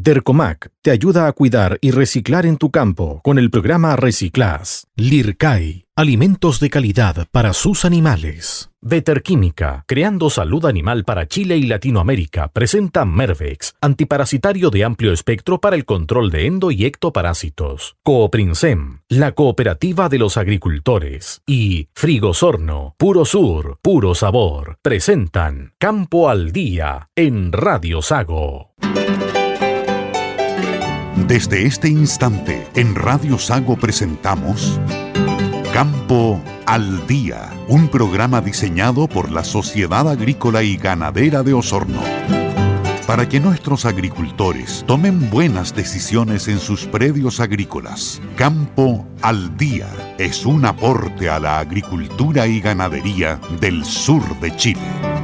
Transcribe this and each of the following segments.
Dercomac te ayuda a cuidar y reciclar en tu campo con el programa Reciclas. Lircai, alimentos de calidad para sus animales. Veterquímica, creando salud animal para Chile y Latinoamérica, presenta Mervex, antiparasitario de amplio espectro para el control de endo y ectoparásitos. Cooprinsem, la cooperativa de los agricultores. Y Frigosorno, puro sur, puro sabor, presentan Campo al Día en Radio Sago. Desde este instante, en Radio Sago presentamos Campo al Día, un programa diseñado por la Sociedad Agrícola y Ganadera de Osorno. Para que nuestros agricultores tomen buenas decisiones en sus predios agrícolas, Campo al Día es un aporte a la agricultura y ganadería del sur de Chile.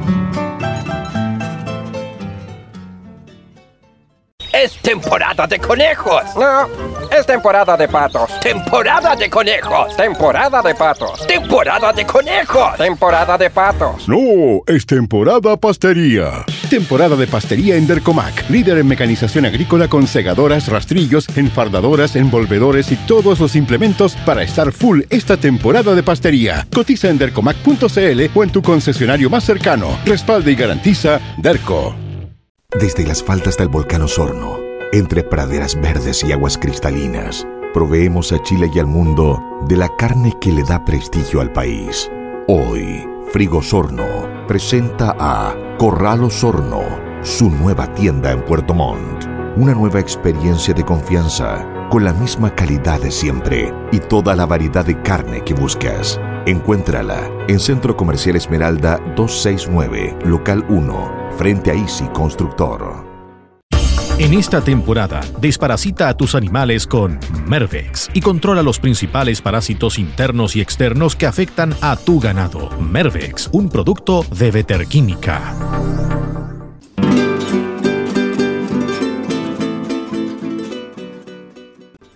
Temporada de conejos. No, es temporada de patos. Temporada de conejos. Temporada de patos. Temporada de conejos. Temporada de patos. No, es temporada pastería. Temporada de pastería en Dercomac, líder en mecanización agrícola con segadoras, rastrillos, enfardadoras, envolvedores y todos los implementos para estar full esta temporada de pastería. Cotiza en dercomac.cl o en tu concesionario más cercano. Respalda y garantiza Derco. Desde las faldas del volcán Osorno, entre praderas verdes y aguas cristalinas, proveemos a Chile y al mundo de la carne que le da prestigio al país. Hoy, Frigosorno presenta a Corral Osorno, su nueva tienda en Puerto Montt. Una nueva experiencia de confianza, con la misma calidad de siempre y toda la variedad de carne que buscas. Encuéntrala en Centro Comercial Esmeralda 269, Local 1 frente a Easy Constructor. En esta temporada, desparasita a tus animales con Mervex y controla los principales parásitos internos y externos que afectan a tu ganado. Mervex, un producto de Veterquímica.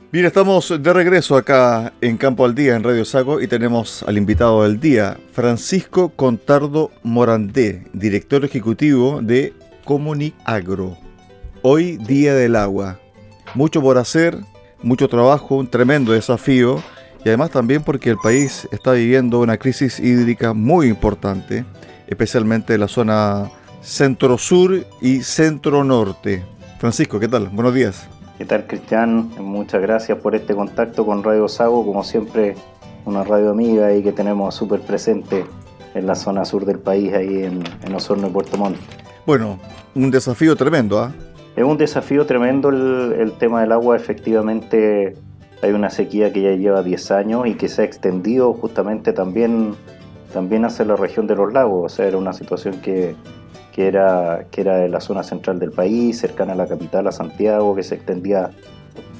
Bien, estamos de regreso acá en Campo al Día, en Radio Sago, y tenemos al invitado del día, Francisco Contardo Morandé, director ejecutivo de Comunic Agro. Hoy, Día del Agua. Mucho por hacer, mucho trabajo, un tremendo desafío, y además también porque el país está viviendo una crisis hídrica muy importante, especialmente en la zona centro-sur y centro-norte. Francisco, ¿qué tal? Buenos días. ¿Qué tal Cristian? Muchas gracias por este contacto con Radio Sago, como siempre una radio amiga y que tenemos súper presente en la zona sur del país, ahí en, en Osorno y Puerto Montt. Bueno, un desafío tremendo, ¿ah? Es un desafío tremendo el, tema del agua, efectivamente hay una sequía que ya lleva 10 años y que se ha extendido justamente también, también hacia la región de los lagos, o sea, era una situación que que era, que era de la zona central del país, cercana a la capital, a Santiago, que se extendía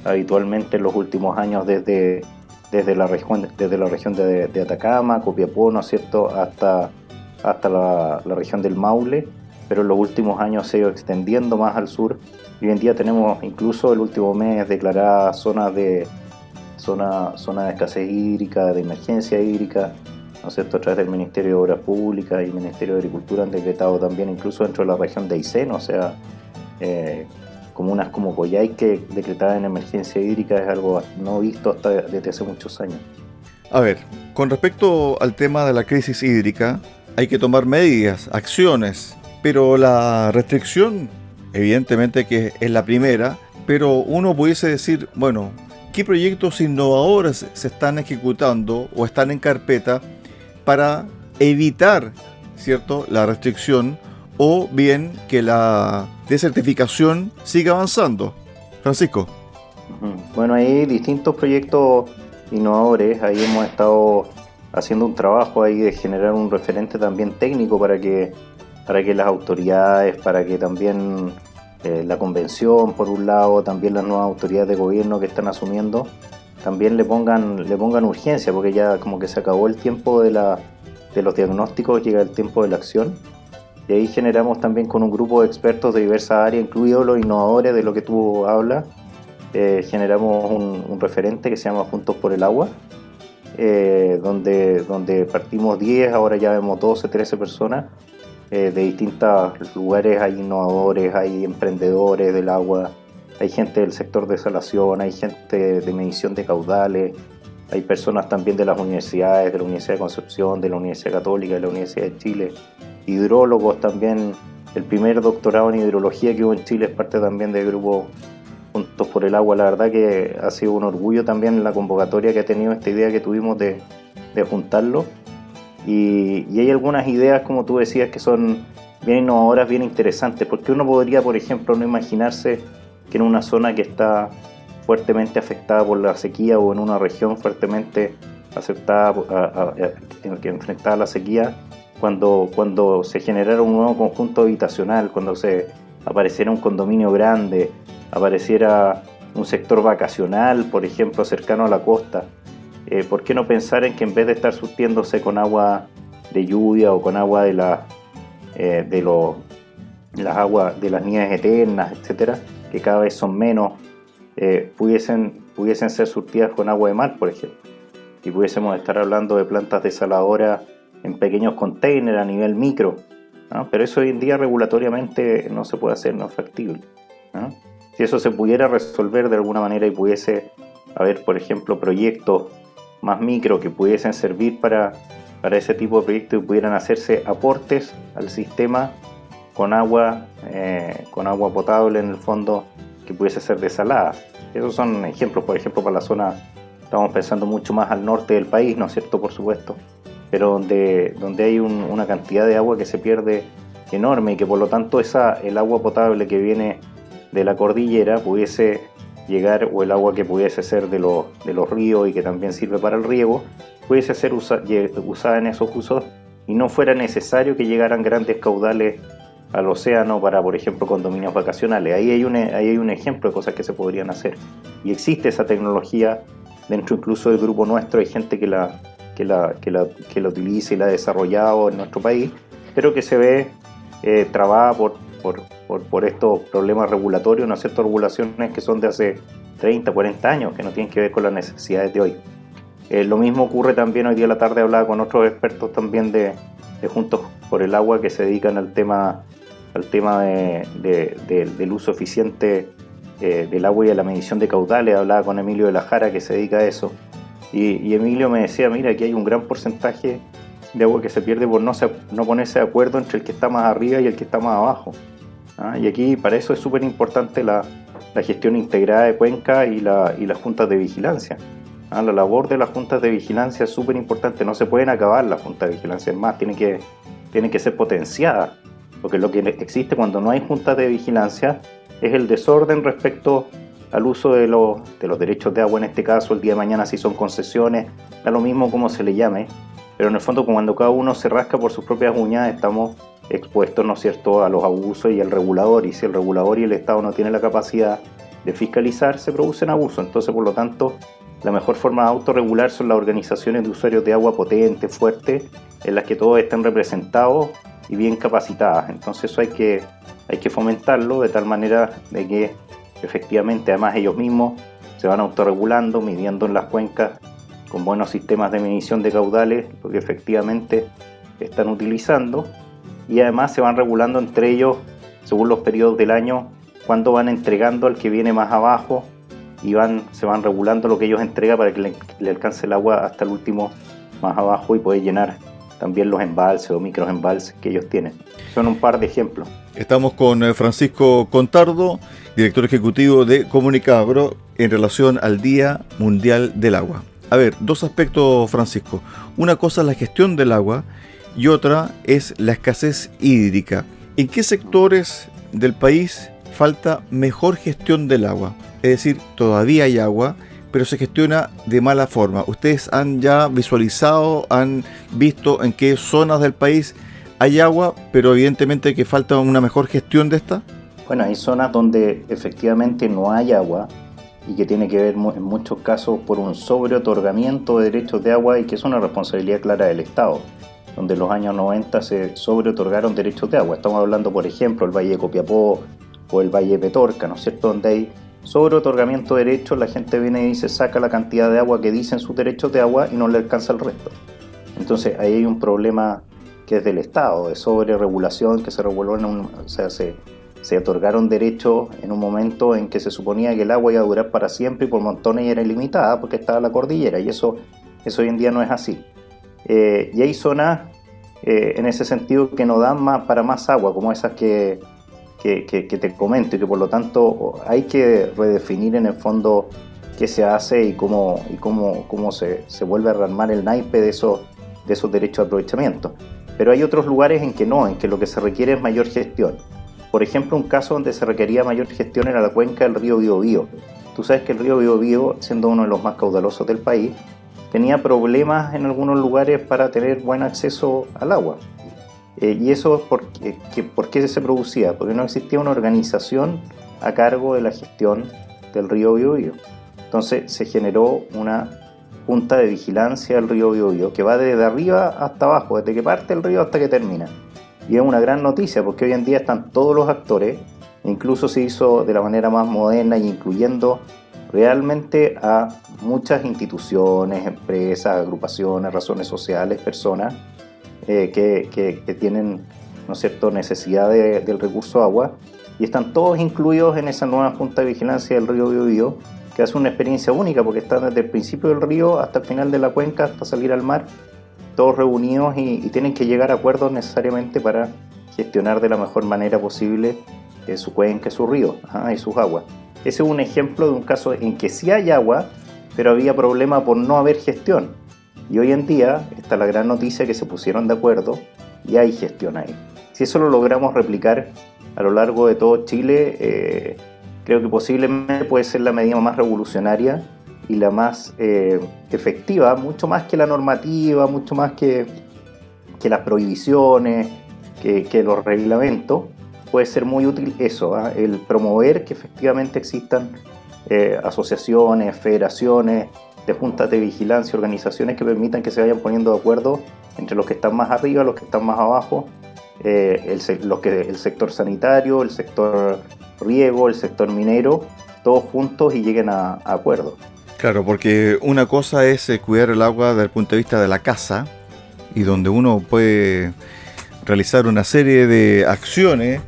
habitualmente en los últimos años desde, desde, la, región, desde la región de, Atacama, Copiapó, ¿no es cierto?, hasta, hasta la, región del Maule, pero en los últimos años se ha ido extendiendo más al sur y hoy en día tenemos incluso el último mes declaradas zonas de, zona, zona escasez hídrica, de emergencia hídrica, ¿no cierto? a través del Ministerio de Obras Públicas y Ministerio de Agricultura han decretado también incluso dentro de la región de Aysén, o sea, eh, comunas como que decretadas en emergencia hídrica es algo no visto hasta desde hace muchos años. A ver, con respecto al tema de la crisis hídrica, hay que tomar medidas, acciones, pero la restricción, evidentemente que es la primera, pero uno pudiese decir, bueno, ¿qué proyectos innovadores se están ejecutando o están en carpeta para evitar ¿cierto? la restricción o bien que la desertificación siga avanzando. Francisco. Bueno, hay distintos proyectos innovadores, ahí hemos estado haciendo un trabajo ahí de generar un referente también técnico para que, para que las autoridades, para que también eh, la convención, por un lado, también las nuevas autoridades de gobierno que están asumiendo, también le pongan, le pongan urgencia, porque ya como que se acabó el tiempo de, la, de los diagnósticos, llega el tiempo de la acción. Y ahí generamos también con un grupo de expertos de diversas áreas, incluidos los innovadores de lo que tú hablas, eh, generamos un, referente que se llama Juntos por el Agua, eh, donde, donde partimos 10, ahora ya vemos 12, 13 personas eh, de distintos lugares, hay innovadores, hay emprendedores del agua, hay gente del sector de salación, hay gente de medición de caudales, hay personas también de las universidades, de la Universidad de Concepción, de la Universidad Católica, de la Universidad de Chile, hidrólogos también. El primer doctorado en hidrología que hubo en Chile es parte también del grupo Juntos por el Agua. La verdad que ha sido un orgullo también la convocatoria que ha tenido esta idea que tuvimos de, juntarlo. Y, hay algunas ideas, como tú decías, que son bien innovadoras, bien interesantes, porque uno podría, por ejemplo, no imaginarse que en una zona que está fuertemente afectada por la sequía o en una región fuertemente afectada, que enfrentada a la sequía, cuando, cuando se generara un nuevo conjunto habitacional, cuando se apareciera un condominio grande, apareciera un sector vacacional, por ejemplo, cercano a la costa, eh, ¿por qué no pensar en que en vez de estar surtiéndose con agua de lluvia o con agua de, la, eh, de, las aguas de las nieves eternas, etcétera, que cada vez son menos, eh, pudiesen, pudiesen ser surtidas con agua de mar, por ejemplo. Y pudiésemos estar hablando de plantas desaladoras en pequeños containers a nivel micro. Pero eso hoy en día regulatoriamente no se puede hacer, no es factible. Si eso se pudiera resolver de alguna manera y pudiese haber, por ejemplo, proyectos más micro que pudiesen servir para, para ese tipo de proyectos y pudieran hacerse aportes al sistema con agua, eh, con agua potable en el fondo que pudiese ser desalada. Esos son ejemplos, por ejemplo, para la zona, estamos pensando mucho más al norte del país, ¿no es cierto? Por supuesto, pero donde, donde hay una cantidad de agua que se pierde enorme y que por lo tanto esa, el agua potable que viene de la cordillera pudiese llegar, o el agua que pudiese ser de, los, de los ríos y que también sirve para el riego, pudiese ser usada en esos usos y no fuera necesario que llegaran grandes caudales al océano para, por ejemplo, condominios vacacionales. Ahí hay, un, ahí hay un ejemplo de cosas que se podrían hacer. Y existe esa tecnología dentro incluso del grupo nuestro, hay gente que la, que la, que la, que la utiliza y la ha desarrollado en nuestro país, pero que se ve eh, trabada por, por, por, estos problemas regulatorios, ¿no ciertas regulaciones que son de hace 30, 40 años, que no tienen que ver con las necesidades de hoy. Eh, lo mismo ocurre también hoy día a la tarde, hablaba con otros expertos también de, Juntos por el Agua que se dedican al tema al tema del uso eficiente eh, del agua y a la medición de caudales. Hablaba con Emilio de la Jara que se dedica a eso. Y, Emilio me decía, mira, aquí hay un gran porcentaje de agua que se pierde por no, no ponerse de acuerdo entre el que está más arriba y el que está más abajo. ¿Ah? Y aquí para eso es súper importante la, gestión integrada de cuenca y, la, y las juntas de vigilancia. ¿ah? La labor de las juntas de vigilancia es súper importante, no se pueden acabar las juntas de vigilancia, es más, tienen que, tienen que ser potenciadas porque lo que existe cuando no hay juntas de vigilancia es el desorden respecto al uso de los, de los derechos de agua, en este caso, el día de mañana si son concesiones, da lo mismo como se le llame, pero en el fondo cuando cada uno se rasca por sus propias uñas estamos expuestos, ¿no cierto?, a los abusos y al regulador, y si el regulador y el Estado no tienen la capacidad de fiscalizar, se producen abusos, entonces por lo tanto la mejor forma de autorregular son las organizaciones de usuarios de agua potentes, fuertes, en las que todos estén representados y bien capacitadas. Entonces eso hay que, hay que fomentarlo de tal manera de que efectivamente además ellos mismos se van autorregulando, midiendo en las cuencas con buenos sistemas de medición de caudales, lo que efectivamente están utilizando, y además se van regulando entre ellos según los periodos del año, cuando van entregando al que viene más abajo y van, se van regulando lo que ellos entregan para que le, le alcance el agua hasta el último más abajo y puede llenar también los embalses o microembalses que ellos tienen. Son un par de ejemplos. Estamos con eh, Francisco Contardo, director ejecutivo de Comunicabro, en relación al Día Mundial del Agua. A ver, dos aspectos, Francisco. Una cosa es la gestión del agua y otra es la escasez hídrica. ¿En qué sectores del país falta mejor gestión del agua? Es decir, todavía hay agua, pero se gestiona de mala forma. ¿Ustedes han ya visualizado, han visto en qué zonas del país hay agua, pero evidentemente que falta una mejor gestión de esta? Bueno, hay zonas donde efectivamente no hay agua y que tiene que ver en muchos casos por un sobreotorgamiento de derechos de agua y que es una responsabilidad clara del Estado, donde en los años 90 se sobreotorgaron derechos de agua. Estamos hablando, por ejemplo, el Valle de Copiapó o el Valle de Petorca, ¿no es cierto?, donde hay sobre otorgamiento de derechos, la gente viene y dice saca la cantidad de agua que dicen sus derechos de agua y no le alcanza el resto. Entonces ahí hay un problema que es del Estado, de sobre regulación, que se en un, o sea, se, se otorgaron derechos en un momento en que se suponía que el agua iba a durar para siempre y por montones y era ilimitada porque estaba la cordillera y eso, eso hoy en día no es así. Eh, y hay zonas eh, en ese sentido que no dan más para más agua, como esas que, que, te comento y que por lo tanto hay que redefinir en el fondo qué se hace y cómo, y cómo, cómo se, se vuelve a rearmar el naipe de esos, de esos derechos de aprovechamiento. Pero hay otros lugares en que no, en que lo que se requiere es mayor gestión. Por ejemplo, un caso donde se requería mayor gestión era la cuenca del río Biobío. Tú sabes que el río Biobío, siendo uno de los más caudalosos del país, tenía problemas en algunos lugares para tener buen acceso al agua. Eh, ¿Y eso por qué, por qué se producía? Porque no existía una organización a cargo de la gestión del río Biobío. Entonces se generó una junta de vigilancia del río Biobío que va desde arriba hasta abajo, desde que parte el río hasta que termina. Y es una gran noticia porque hoy en día están todos los actores, incluso se hizo de la manera más moderna y incluyendo realmente a muchas instituciones, empresas, agrupaciones, razones sociales, personas eh, que, tienen ¿no cierto? necesidad del recurso agua y están todos incluidos en esa nueva Junta de Vigilancia del Río Biobío que hace una experiencia única porque están desde el principio del río hasta el final de la cuenca, hasta salir al mar todos reunidos y, tienen que llegar a acuerdos necesariamente para gestionar de la mejor manera posible eh, su cuenca, su río y sus aguas. Ese es un ejemplo de un caso en que sí hay agua, pero había problema por no haber gestión. Y hoy en día está la gran noticia que se pusieron de acuerdo y hay gestión ahí. Si eso lo logramos replicar a lo largo de todo Chile, eh, creo que posiblemente puede ser la medida más revolucionaria y la más eh, efectiva, mucho más que la normativa, mucho más que, que las prohibiciones, que, los reglamentos, puede ser muy útil eso, ¿ah? el promover que efectivamente existan eh, asociaciones, federaciones, de juntas de vigilancia, organizaciones que permitan que se vayan poniendo de acuerdo entre los que están más arriba, los que están más abajo, eh, el, los que, el sector sanitario, el sector riego, el sector minero, todos juntos y lleguen a, a acuerdos. Claro, porque una cosa es eh, cuidar el agua desde el punto de vista de la casa y donde uno puede realizar una serie de acciones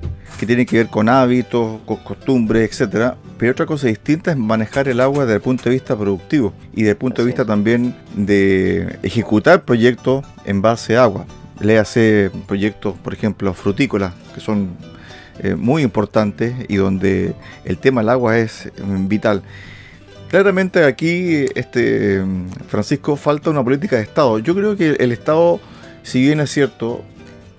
que tienen que ver con hábitos, con costumbres, etcétera. Pero otra cosa distinta es manejar el agua desde el punto de vista productivo y desde el punto de vista también de ejecutar proyectos en base a agua. Léase proyectos, por ejemplo, frutícolas, que son eh, muy importantes y donde el tema del agua es mm, vital. Claramente aquí, este, Francisco, falta una política de Estado. Yo creo que el Estado, si bien es cierto,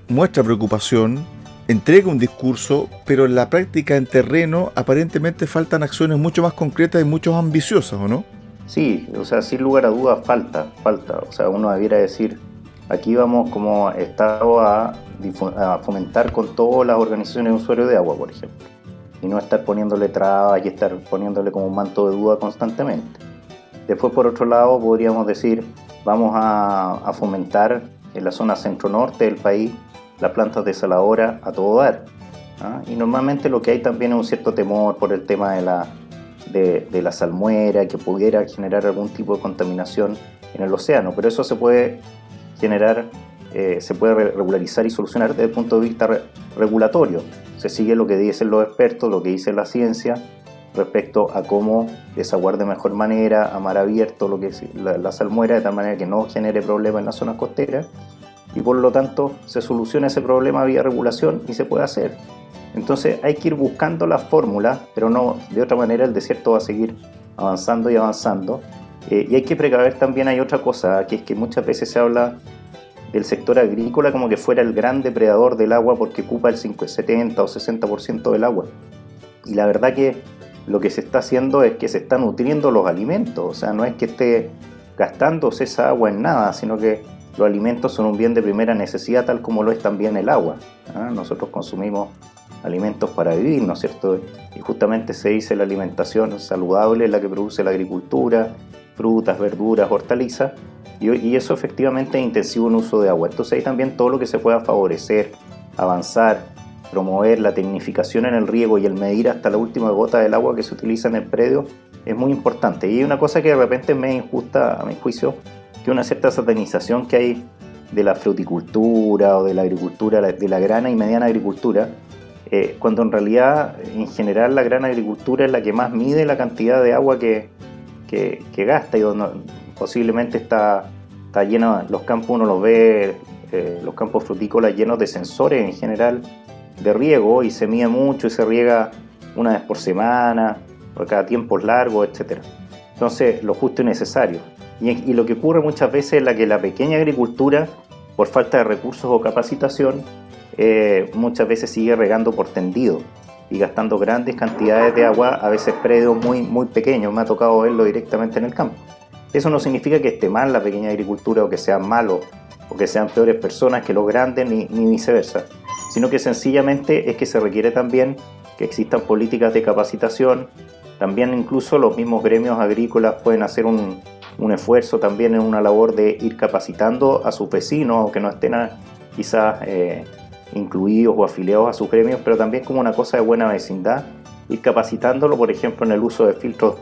muestra preocupación, entrega un discurso, pero en la práctica, en terreno, aparentemente faltan acciones mucho más concretas y mucho más ambiciosas, ¿o no? Sí, o sea, sin lugar a dudas falta, falta. O sea, uno debiera decir, aquí vamos como Estado a, a fomentar con todas las organizaciones de usuarios de agua, por ejemplo y no estar poniéndole trabas y estar poniéndole como un manto de duda constantemente. Después, por otro lado, podríamos decir, vamos a, fomentar en la zona centro-norte del país las plantas desaladora a todo dar. ¿ah? Y normalmente lo que hay también es un cierto temor por el tema de la, de, la salmuera, que pudiera generar algún tipo de contaminación en el océano, pero eso se puede generar, eh, se puede regularizar y solucionar desde el punto de vista regulatorio se sigue lo que dicen los expertos, lo que dice la ciencia respecto a cómo desaguar de mejor manera a mar abierto lo que es la, salmuera de tal manera que no genere problemas en las zonas costeras y por lo tanto se soluciona ese problema vía regulación y se puede hacer. Entonces hay que ir buscando las fórmulas, pero no de otra manera el desierto va a seguir avanzando y avanzando. Eh, y hay que precaver también, hay otra cosa, que es que muchas veces se habla el sector agrícola como que fuera el gran depredador del agua porque ocupa el 70 o 60% del agua. Y la verdad que lo que se está haciendo es que se están nutriendo los alimentos, o sea, no es que esté gastándose esa agua en nada, sino que los alimentos son un bien de primera necesidad tal como lo es también el agua. ¿ah? Nosotros consumimos alimentos para vivir, ¿no es cierto? Y justamente se dice la alimentación saludable, la que produce la agricultura, frutas, verduras, hortalizas, y, eso efectivamente es intensivo en uso de agua. Entonces hay también todo lo que se pueda favorecer, avanzar, promover la tecnificación en el riego y el medir hasta la última gota del agua que se utiliza en el predio es muy importante. Y una cosa que de repente me injusta a mi juicio, que una cierta satanización que hay de la fruticultura o de la agricultura, de la grana y mediana agricultura, eh, cuando en realidad, en general, la gran agricultura es la que más mide la cantidad de agua que, que, gasta y donde posiblemente está, está lleno, los campos uno los ve, eh, los campos frutícolas llenos de sensores en general de riego y se mide mucho y se riega una vez por semana, por cada tiempo largo, etc. Entonces, lo justo y necesario. Y, lo que ocurre muchas veces es la que la pequeña agricultura, por falta de recursos o capacitación, eh, muchas veces sigue regando por tendido y gastando grandes cantidades de agua, a veces predios muy, muy pequeños, me ha tocado verlo directamente en el campo. Eso no significa que esté mal la pequeña agricultura o que sean malos o que sean peores personas que los grandes ni, ni viceversa, sino que sencillamente es que se requiere también que existan políticas de capacitación, también incluso los mismos gremios agrícolas pueden hacer un, un esfuerzo también en una labor de ir capacitando a sus vecinos, que no estén quizás eh, incluidos o afiliados a sus gremios, pero también como una cosa de buena vecindad, ir capacitándolo, por ejemplo, en el uso de filtros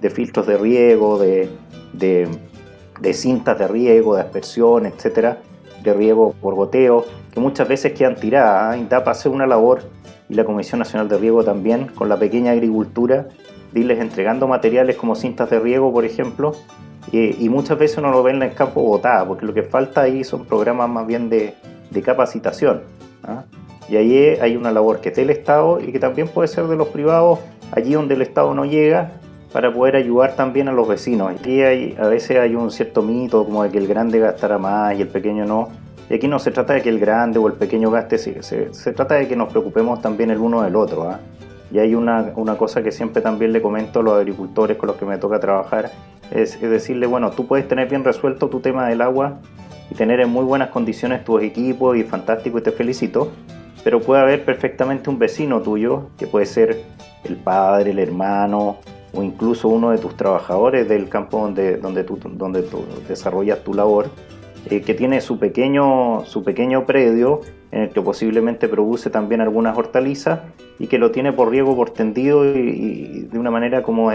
de, filtros de riego, de, de, cintas de riego, de aspersión, etcétera, de riego por goteo, que muchas veces quedan tiradas. ¿eh? INDAP hace una labor, y la Comisión Nacional de Riego también, con la pequeña agricultura, diles entregando materiales como cintas de riego, por ejemplo, y, muchas veces uno lo ve en el campo botada, porque lo que falta ahí son programas más bien de, de capacitación. ¿ah? Y ahí hay una labor que es del Estado y que también puede ser de los privados, allí donde el Estado no llega, para poder ayudar también a los vecinos. Aquí hay, a veces hay un cierto mito como de que el grande gastará más y el pequeño no. Y aquí no se trata de que el grande o el pequeño gaste, se, se, trata de que nos preocupemos también el uno del otro. ¿ah? Y hay una, una, cosa que siempre también le comento a los agricultores con los que me toca trabajar, es, decirle, bueno, tú puedes tener bien resuelto tu tema del agua y tener en muy buenas condiciones tus equipos y fantástico y te felicito, pero puede haber perfectamente un vecino tuyo, que puede ser el padre, el hermano o incluso uno de tus trabajadores del campo donde, donde, tú, donde tú desarrollas tu labor, eh, que tiene su pequeño, su pequeño predio en el que posiblemente produce también algunas hortalizas y que lo tiene por riego por tendido y, de una manera como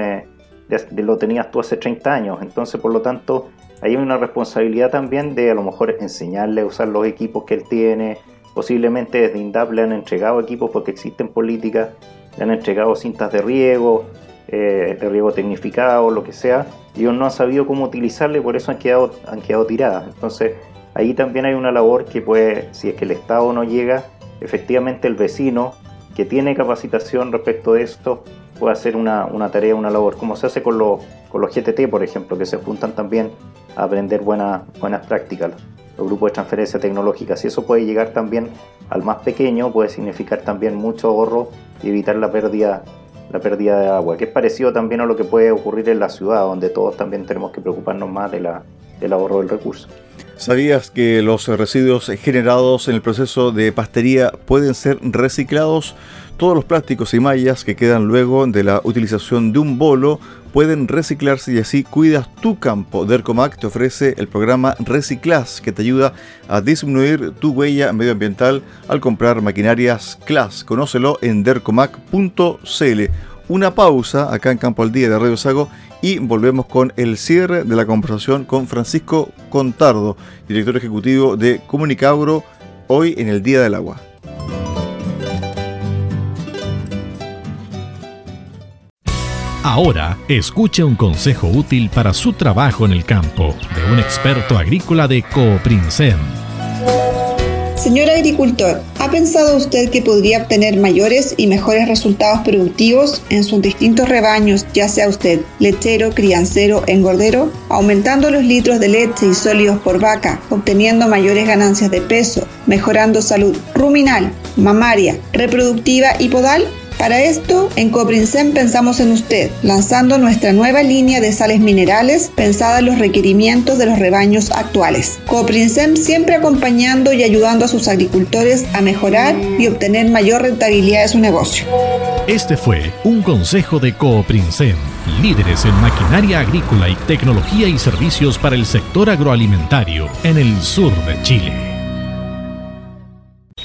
lo tenías tú hace 30 años. Entonces, por lo tanto, hay una responsabilidad también de a lo mejor enseñarle a usar los equipos que él tiene. Posiblemente desde INDAP le han entregado equipos porque existen políticas, le han entregado cintas de riego, eh, de riego tecnificado, lo que sea, y ellos no han sabido cómo utilizarle, por eso han quedado, han quedado tiradas. Entonces, ahí también hay una labor que puede, si es que el Estado no llega, efectivamente el vecino que tiene capacitación respecto de esto puede hacer una, una tarea, una labor, como se hace con, los, con los GTT, por ejemplo, que se juntan también a aprender buenas, buenas prácticas, los grupos de transferencia tecnológica. Si eso puede llegar también al más pequeño, puede significar también mucho ahorro y evitar la pérdida, la pérdida de agua, que es parecido también a lo que puede ocurrir en la ciudad, donde todos también tenemos que preocuparnos más de la, ahorro del recurso. ¿Sabías que los residuos generados en el proceso de pastería pueden ser reciclados? Todos los plásticos y mallas que quedan luego de la utilización de un bolo pueden reciclarse y así cuidas tu campo. Dercomac te ofrece el programa Reciclas que te ayuda a disminuir tu huella medioambiental al comprar maquinarias Class. Conócelo en dercomac.cl. Una pausa acá en Campo al Día de Radio Sago y volvemos con el cierre de la conversación con Francisco Contardo, director ejecutivo de Comunicabro, hoy en el Día del Agua. Ahora, escuche un consejo útil para su trabajo en el campo de un experto agrícola de Cooprinsem. Señor agricultor, ¿ha pensado usted que podría obtener mayores y mejores resultados productivos en sus distintos rebaños, ya sea usted lechero, criancero, engordero, aumentando los litros de leche y sólidos por vaca, obteniendo mayores ganancias de peso, mejorando salud ruminal, mamaria, reproductiva y podal? Para esto, en Coprinsem pensamos en usted, lanzando nuestra nueva línea de sales minerales pensada en los requerimientos de los rebaños actuales. Coprinsem siempre acompañando y ayudando a sus agricultores a mejorar y obtener mayor rentabilidad de su negocio. Este fue un consejo de Cooprinsem, líderes en maquinaria agrícola y tecnología y servicios para el sector agroalimentario en el sur de Chile.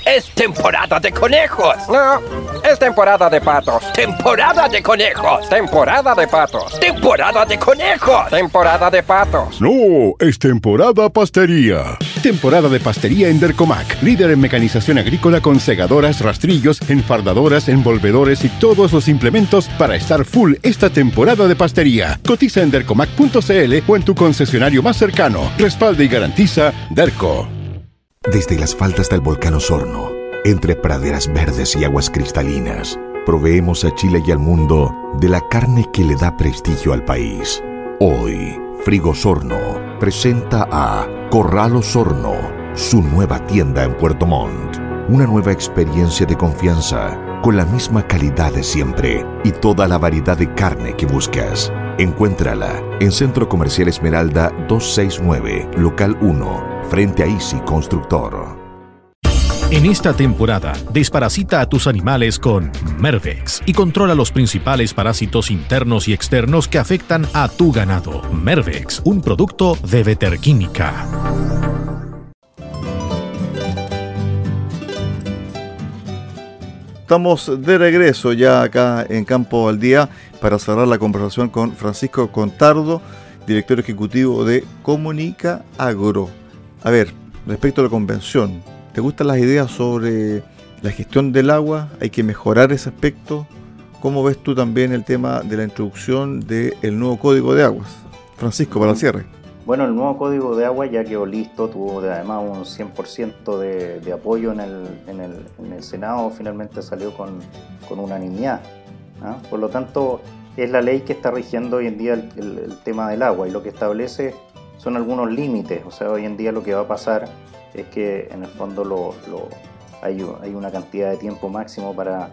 Es temporada de conejos. No, es temporada de patos. Temporada de conejos. Temporada de patos. Temporada de conejos. Temporada de patos. No, es temporada pastería. temporada de pastería en Dercomac, líder en mecanización agrícola con segadoras, rastrillos, enfardadoras, envolvedores y todos los implementos para estar full esta temporada de pastería. Cotiza en dercomac.cl o en tu concesionario más cercano. Respalde y garantiza Derco. Desde las faldas del volcán Osorno, entre praderas verdes y aguas cristalinas, proveemos a Chile y al mundo de la carne que le da prestigio al país. Hoy, Frigosorno presenta a Corral Osorno, su nueva tienda en Puerto Montt. Una nueva experiencia de confianza, con la misma calidad de siempre y toda la variedad de carne que buscas. Encuéntrala en Centro Comercial Esmeralda 269, Local 1, frente a Easy Constructor. En esta temporada, desparasita a tus animales con Mervex y controla los principales parásitos internos y externos que afectan a tu ganado. Mervex, un producto de Veterquímica. Estamos de regreso ya acá en Campo al Día para cerrar la conversación con Francisco Contardo, director ejecutivo de Comunica Agro. A ver, respecto a la convención, ¿Te gustan las ideas sobre la gestión del agua? ¿Hay que mejorar ese aspecto? ¿Cómo ves tú también el tema de la introducción del nuevo código de aguas? Francisco, para el cierre. Bueno, el nuevo código de agua ya quedó listo, tuvo además un 100% de, apoyo en el, en, el, en el, Senado, finalmente salió con, con unanimidad. ¿ah? Por lo tanto, es la ley que está rigiendo hoy en día el, tema del agua y lo que establece son algunos límites. O sea, hoy en día lo que va a pasar es que en el fondo lo, hay, una cantidad de tiempo máximo para,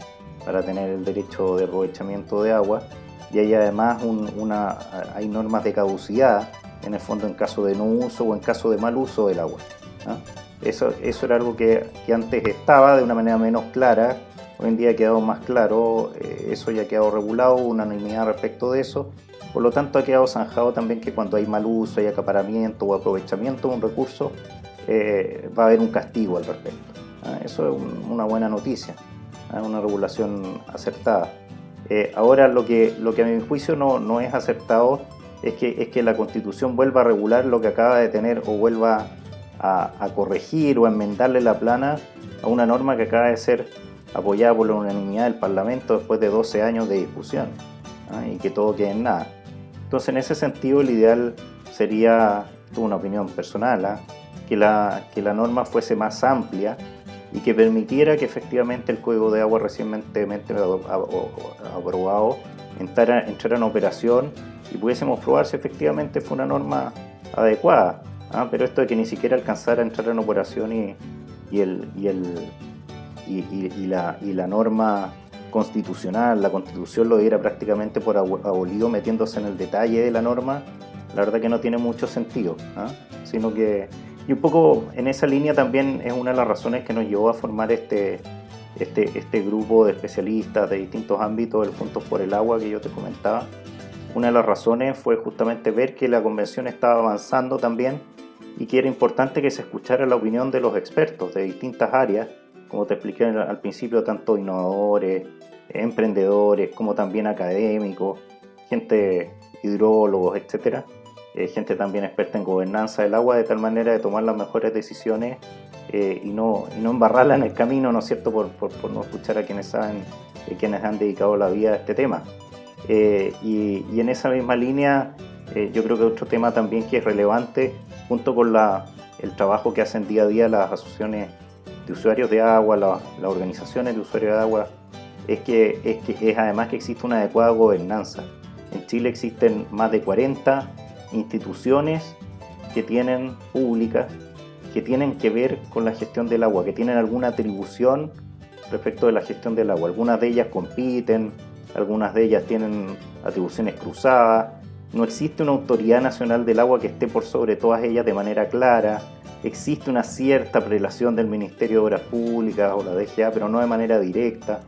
tener el derecho de aprovechamiento de agua y hay además una, hay normas de caducidad en el fondo en caso de no uso o en caso de mal uso del agua. ¿ah? Eso, eso era algo que, antes estaba de una manera menos clara, hoy en día ha quedado más claro, eh, eso ya ha quedado regulado, unanimidad respecto de eso, por lo tanto ha quedado zanjado también que cuando hay mal uso, hay acaparamiento o aprovechamiento de un recurso, eh, va a haber un castigo al respecto. ¿ah? Eso es una buena noticia, ¿ah? una regulación acertada. Eh, ahora lo que, lo que a mi juicio no, no es acertado es que, es que la Constitución vuelva a regular lo que acaba de tener o vuelva a, corregir o a enmendarle la plana a una norma que acaba de ser apoyada por la unanimidad del Parlamento después de 12 años de discusión ¿ah? y que todo quede en nada. Entonces en ese sentido el ideal sería, una opinión personal, que la, que la norma fuese más amplia y que permitiera que efectivamente el código de agua recientemente aprobado entrara, entrara en operación y pudiésemos probar si efectivamente fue una norma adecuada. ¿ah? Pero esto de que ni siquiera alcanzara a entrar en operación y, y, el, y, el, y, y la norma constitucional, la constitución lo diera prácticamente por abolido metiéndose en el detalle de la norma, la verdad que no tiene mucho sentido, ¿ah? sino que y un poco en esa línea también es una de las razones que nos llevó a formar este, este, este grupo de especialistas de distintos ámbitos del Puntos por el Agua que yo te comentaba. Una de las razones fue justamente ver que la convención estaba avanzando también y que era importante que se escuchara la opinión de los expertos de distintas áreas, como te expliqué al principio, tanto innovadores, emprendedores, como también académicos, gente, hidrólogos, etcétera eh, gente también experta en gobernanza del agua, de tal manera de tomar las mejores decisiones eh, y, no, y no embarrarla en el camino, ¿no es cierto?, por, por, no escuchar a quienes saben, eh, quienes han dedicado la vida a este tema. Y, y, en esa misma línea, yo creo que otro tema también que es relevante, junto con la, el trabajo que hacen día a día las asociaciones de usuarios de agua, las organizaciones de usuarios de agua, es que, es que es además que existe una adecuada gobernanza. En Chile existen más de 40 instituciones que tienen públicas, que tienen que ver con la gestión del agua, que tienen alguna atribución respecto de la gestión del agua. Algunas de ellas compiten, algunas de ellas tienen atribuciones cruzadas. No existe una autoridad nacional del agua que esté por sobre todas ellas de manera clara. Existe una cierta prelación del Ministerio de Obras Públicas o la DGA, pero no de manera directa.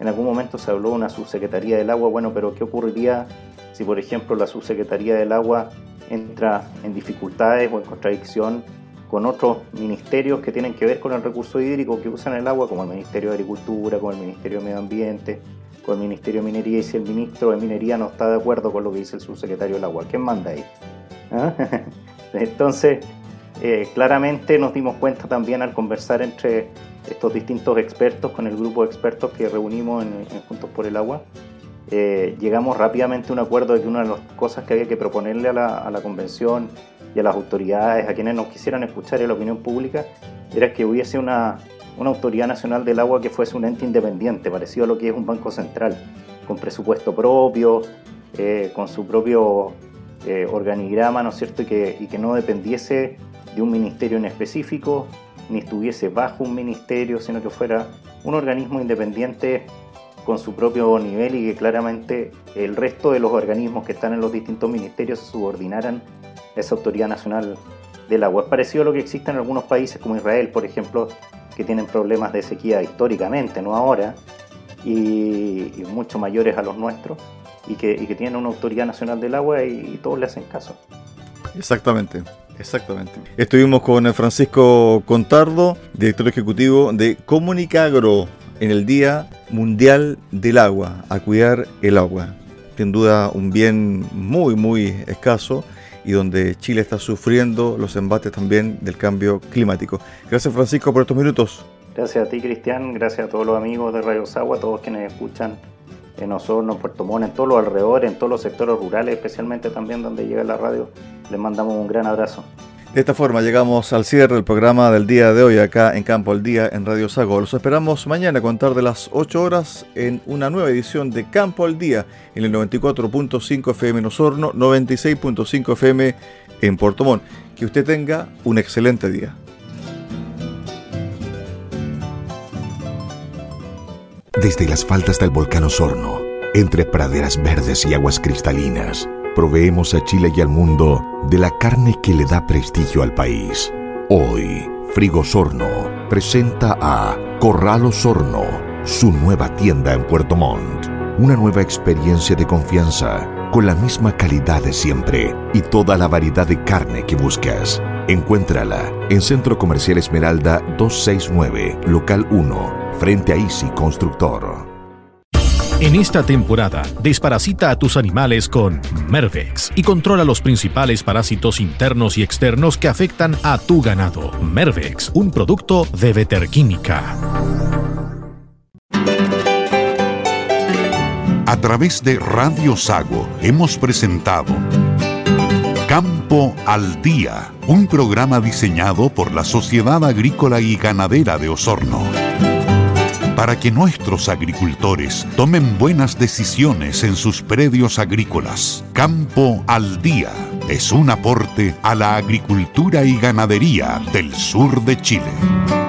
En algún momento se habló de una subsecretaría del agua. Bueno, pero ¿qué ocurriría si por ejemplo la subsecretaría del agua entra en dificultades o en contradicción con otros ministerios que tienen que ver con el recurso hídrico que usan el agua, como el Ministerio de Agricultura, como el Ministerio de Medio Ambiente, con el Ministerio de Minería, y si el ministro de Minería no está de acuerdo con lo que dice el subsecretario del agua, ¿quién manda ahí? ¿Ah? Entonces, eh, claramente nos dimos cuenta también al conversar entre estos distintos expertos, con el grupo de expertos que reunimos en, Juntos por el Agua, eh, llegamos rápidamente a un acuerdo de que una de las cosas que había que proponerle a la, convención y a las autoridades, a quienes nos quisieran escuchar en la opinión pública, era que hubiese una, una autoridad nacional del agua que fuese un ente independiente, parecido a lo que es un banco central, con presupuesto propio, eh, con su propio eh, organigrama, ¿no es cierto? Y y que no dependiese de un ministerio en específico, ni estuviese bajo un ministerio, sino que fuera un organismo independiente con su propio nivel y que claramente el resto de los organismos que están en los distintos ministerios subordinaran a esa autoridad nacional del agua. Es parecido a lo que existe en algunos países como Israel, por ejemplo, que tienen problemas de sequía históricamente, no ahora, y, mucho mayores a los nuestros, y que, tienen una autoridad nacional del agua y, todos le hacen caso. Exactamente. Exactamente. Estuvimos con Francisco Contardo, director ejecutivo de Comunicagro, en el Día Mundial del Agua, a cuidar el agua. Sin duda un bien muy, muy escaso y donde Chile está sufriendo los embates también del cambio climático. Gracias Francisco por estos minutos. Gracias a ti Cristian, gracias a todos los amigos de Radio Sagua, a todos quienes escuchan en Osorno, Puerto Montt, en todos los alrededores, en todos los sectores rurales, especialmente también donde llega la radio. Les mandamos un gran abrazo. De esta forma llegamos al cierre del programa del día de hoy acá en Campo al Día en Radio Sago. Los esperamos mañana a contar de las 8 horas en una nueva edición de Campo al Día en el 94.5 FM en Osorno, 96.5 FM en Puerto Montt. Que usted tenga un excelente día. Desde las faldas del volcán Osorno, entre praderas verdes y aguas cristalinas proveemos a Chile y al mundo de la carne que le da prestigio al país. Hoy, Frigosorno presenta a Corral Osorno, su nueva tienda en Puerto Montt. Una nueva experiencia de confianza, con la misma calidad de siempre y toda la variedad de carne que buscas. Encuéntrala en Centro Comercial Esmeralda 269, Local 1, frente a Easy Constructor. En esta temporada, desparasita a tus animales con Mervex y controla los principales parásitos internos y externos que afectan a tu ganado. Mervex, un producto de Veterquímica. A través de Radio Sago hemos presentado Campo al Día, un programa diseñado por la Sociedad Agrícola y Ganadera de Osorno para que nuestros agricultores tomen buenas decisiones en sus predios agrícolas. Campo al Día es un aporte a la agricultura y ganadería del sur de Chile.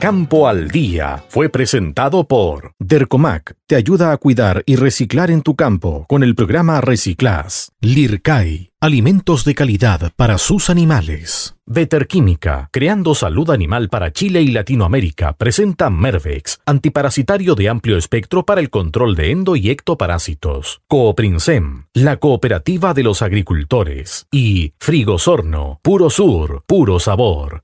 Campo al Día fue presentado por Dercomac. Te ayuda a cuidar y reciclar en tu campo con el programa Reciclas. Lircai. Alimentos de calidad para sus animales. Veterquímica, creando salud animal para Chile y Latinoamérica, presenta Mervex, antiparasitario de amplio espectro para el control de endo y ectoparásitos. Cooprinsem, la cooperativa de los agricultores. Y Frigosorno, puro sur, puro sabor.